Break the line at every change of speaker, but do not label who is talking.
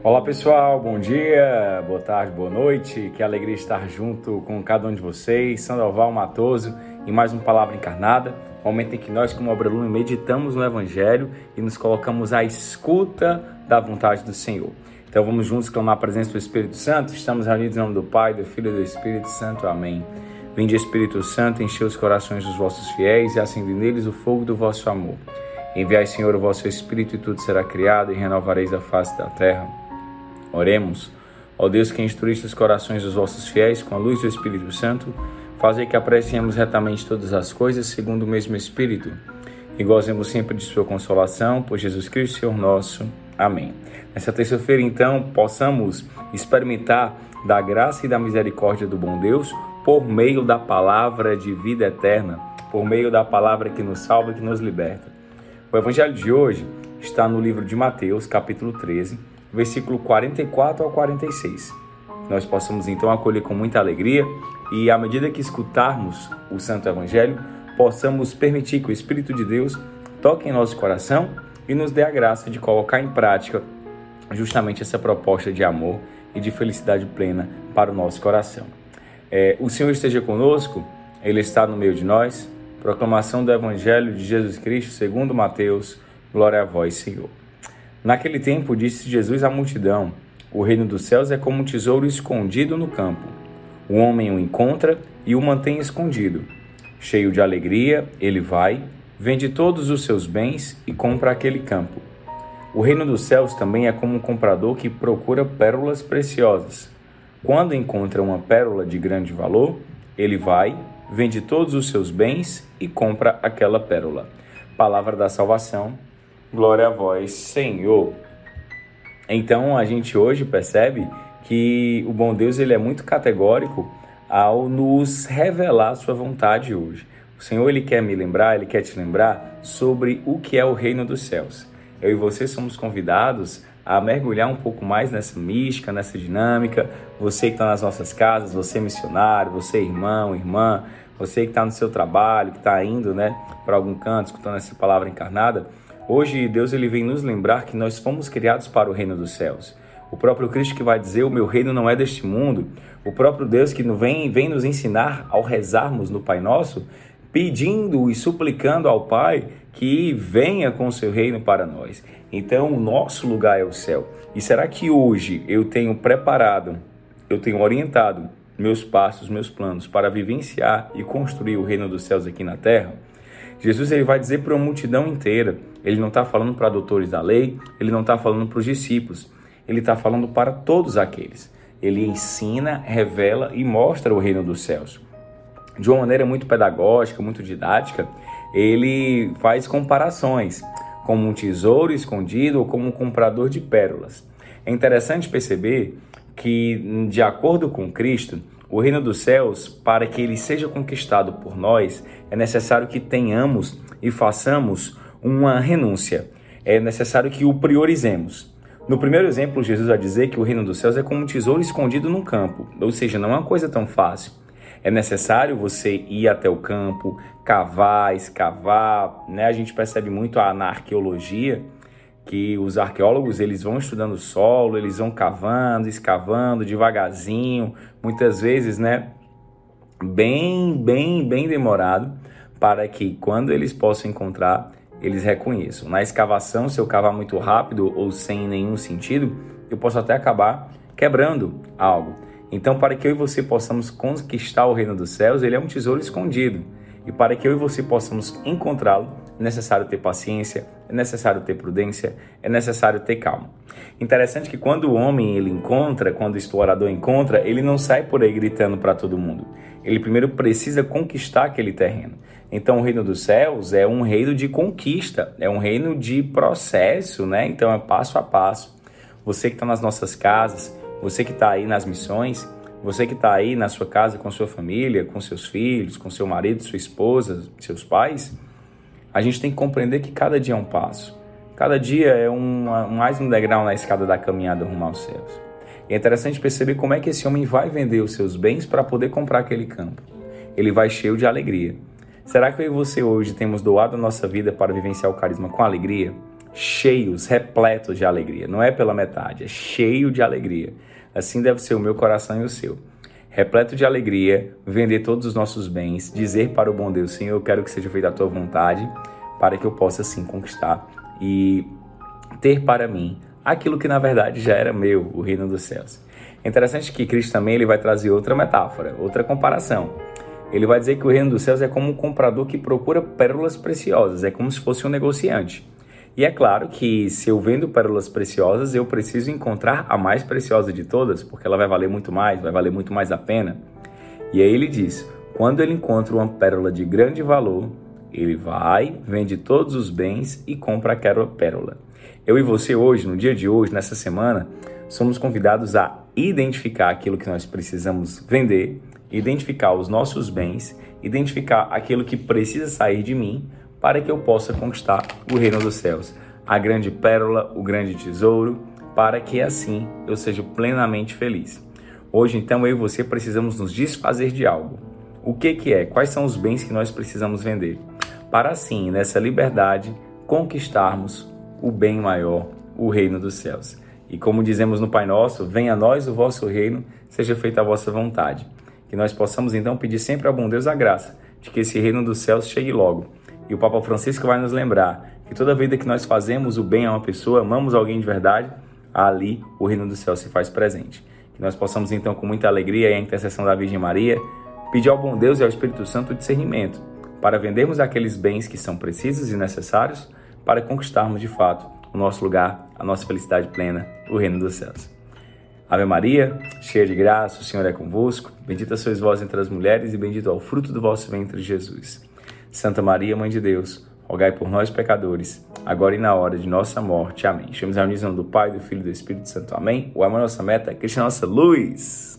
Olá pessoal, bom dia, boa tarde, boa noite. Que alegria estar junto com cada um de vocês. Sandoval Matoso em mais uma palavra encarnada. Momento em que nós, como Obrelume, meditamos no Evangelho e nos colocamos à escuta da vontade do Senhor. Então vamos juntos clamar a presença do Espírito Santo. Estamos reunidos em nome do Pai, do Filho e do Espírito Santo. Amém. Vinde Espírito Santo, enche os corações dos vossos fiéis e acende neles o fogo do vosso amor. Enviai, Senhor, o vosso Espírito e tudo será criado e renovareis a face da terra. Oremos. Ó Deus que instruíste os corações dos vossos fiéis com a luz do Espírito Santo, fazei que apreciemos retamente todas as coisas segundo o mesmo Espírito e gozemos sempre de sua consolação, por Jesus Cristo, Senhor nosso. Amém. Nessa terça-feira, então, possamos experimentar da graça e da misericórdia do bom Deus por meio da palavra de vida eterna, por meio da palavra que nos salva e que nos liberta. O evangelho de hoje está no livro de Mateus, capítulo 13, versículo 44 ao 46. Nós possamos então acolher com muita alegria e, à medida que escutarmos o Santo Evangelho, possamos permitir que o Espírito de Deus toque em nosso coração e nos dê a graça de colocar em prática justamente essa proposta de amor e de felicidade plena para o nosso coração. É, o Senhor esteja conosco, Ele está no meio de nós. Proclamação do Evangelho de Jesus Cristo segundo Mateus. Glória a vós, Senhor. Naquele tempo disse Jesus à multidão: O reino dos céus é como um tesouro escondido no campo. O homem o encontra e o mantém escondido. Cheio de alegria, ele vai, vende todos os seus bens e compra aquele campo. O reino dos céus também é como um comprador que procura pérolas preciosas. Quando encontra uma pérola de grande valor, ele vai, vende todos os seus bens e compra aquela pérola. Palavra da salvação Glória a vós, Senhor. Então a gente hoje percebe que o bom Deus ele é muito categórico ao nos revelar a sua vontade hoje. O Senhor ele quer me lembrar, ele quer te lembrar sobre o que é o reino dos céus. Eu e você somos convidados a mergulhar um pouco mais nessa mística, nessa dinâmica. Você que está nas nossas casas, você missionário, você irmão, irmã, você que está no seu trabalho, que está indo, né, para algum canto, escutando essa palavra encarnada Hoje Deus ele vem nos lembrar que nós fomos criados para o reino dos céus. O próprio Cristo que vai dizer: "O meu reino não é deste mundo". O próprio Deus que vem vem nos ensinar ao rezarmos no Pai Nosso, pedindo e suplicando ao Pai que venha com o seu reino para nós. Então, o nosso lugar é o céu. E será que hoje eu tenho preparado, eu tenho orientado meus passos, meus planos para vivenciar e construir o reino dos céus aqui na terra? Jesus ele vai dizer para uma multidão inteira. Ele não está falando para doutores da lei, ele não está falando para os discípulos, ele está falando para todos aqueles. Ele ensina, revela e mostra o reino dos céus. De uma maneira muito pedagógica, muito didática, ele faz comparações, como um tesouro escondido ou como um comprador de pérolas. É interessante perceber que, de acordo com Cristo, o reino dos céus, para que ele seja conquistado por nós, é necessário que tenhamos e façamos uma renúncia. É necessário que o priorizemos. No primeiro exemplo, Jesus vai dizer que o reino dos céus é como um tesouro escondido num campo, ou seja, não é uma coisa tão fácil. É necessário você ir até o campo, cavar, escavar, né? A gente percebe muito na arqueologia que os arqueólogos eles vão estudando o solo, eles vão cavando, escavando devagarzinho, muitas vezes, né, bem, bem, bem demorado, para que quando eles possam encontrar, eles reconheçam. Na escavação, se eu cavar muito rápido ou sem nenhum sentido, eu posso até acabar quebrando algo. Então, para que eu e você possamos conquistar o reino dos céus, ele é um tesouro escondido. E para que eu e você possamos encontrá-lo, é necessário ter paciência, é necessário ter prudência, é necessário ter calma. Interessante que quando o homem ele encontra, quando o explorador encontra, ele não sai por aí gritando para todo mundo. Ele primeiro precisa conquistar aquele terreno. Então o reino dos céus é um reino de conquista, é um reino de processo, né? Então é passo a passo. Você que está nas nossas casas, você que está aí nas missões, você que está aí na sua casa com sua família, com seus filhos, com seu marido, sua esposa, seus pais, a gente tem que compreender que cada dia é um passo. Cada dia é um, mais um degrau na escada da caminhada rumo aos céus. E é interessante perceber como é que esse homem vai vender os seus bens para poder comprar aquele campo. Ele vai cheio de alegria. Será que eu e você hoje temos doado a nossa vida para vivenciar o carisma com alegria? cheios, repletos de alegria. Não é pela metade, é cheio de alegria. Assim deve ser o meu coração e o seu. Repleto de alegria, vender todos os nossos bens, dizer para o bom Deus, Senhor, eu quero que seja feita a tua vontade, para que eu possa assim conquistar e ter para mim aquilo que na verdade já era meu, o reino dos céus. É interessante que Cristo também ele vai trazer outra metáfora, outra comparação. Ele vai dizer que o reino dos céus é como um comprador que procura pérolas preciosas, é como se fosse um negociante. E é claro que se eu vendo pérolas preciosas, eu preciso encontrar a mais preciosa de todas, porque ela vai valer muito mais, vai valer muito mais a pena. E aí ele diz: quando ele encontra uma pérola de grande valor, ele vai, vende todos os bens e compra aquela pérola. Eu e você hoje, no dia de hoje, nessa semana, somos convidados a identificar aquilo que nós precisamos vender identificar os nossos bens, identificar aquilo que precisa sair de mim para que eu possa conquistar o reino dos céus, a grande pérola, o grande tesouro, para que assim eu seja plenamente feliz. Hoje, então, eu e você precisamos nos desfazer de algo. O que, que é? Quais são os bens que nós precisamos vender? Para assim, nessa liberdade, conquistarmos o bem maior, o reino dos céus. E como dizemos no Pai Nosso, venha a nós o vosso reino, seja feita a vossa vontade. Que nós possamos então pedir sempre ao bom Deus a graça de que esse reino dos céus chegue logo. E o Papa Francisco vai nos lembrar que toda vida que nós fazemos o bem a uma pessoa, amamos alguém de verdade, ali o reino dos céus se faz presente. Que nós possamos então, com muita alegria e a intercessão da Virgem Maria, pedir ao bom Deus e ao Espírito Santo discernimento para vendermos aqueles bens que são precisos e necessários para conquistarmos de fato o nosso lugar, a nossa felicidade plena, o reino dos céus. Ave Maria, cheia de graça, o Senhor é convosco. Bendita sois vós entre as mulheres e bendito é o fruto do vosso ventre, Jesus. Santa Maria, Mãe de Deus, rogai por nós, pecadores, agora e na hora de nossa morte. Amém. Chamamos a união do Pai, do Filho e do Espírito Santo. Amém. O amor é nossa meta, Cristo é nossa luz.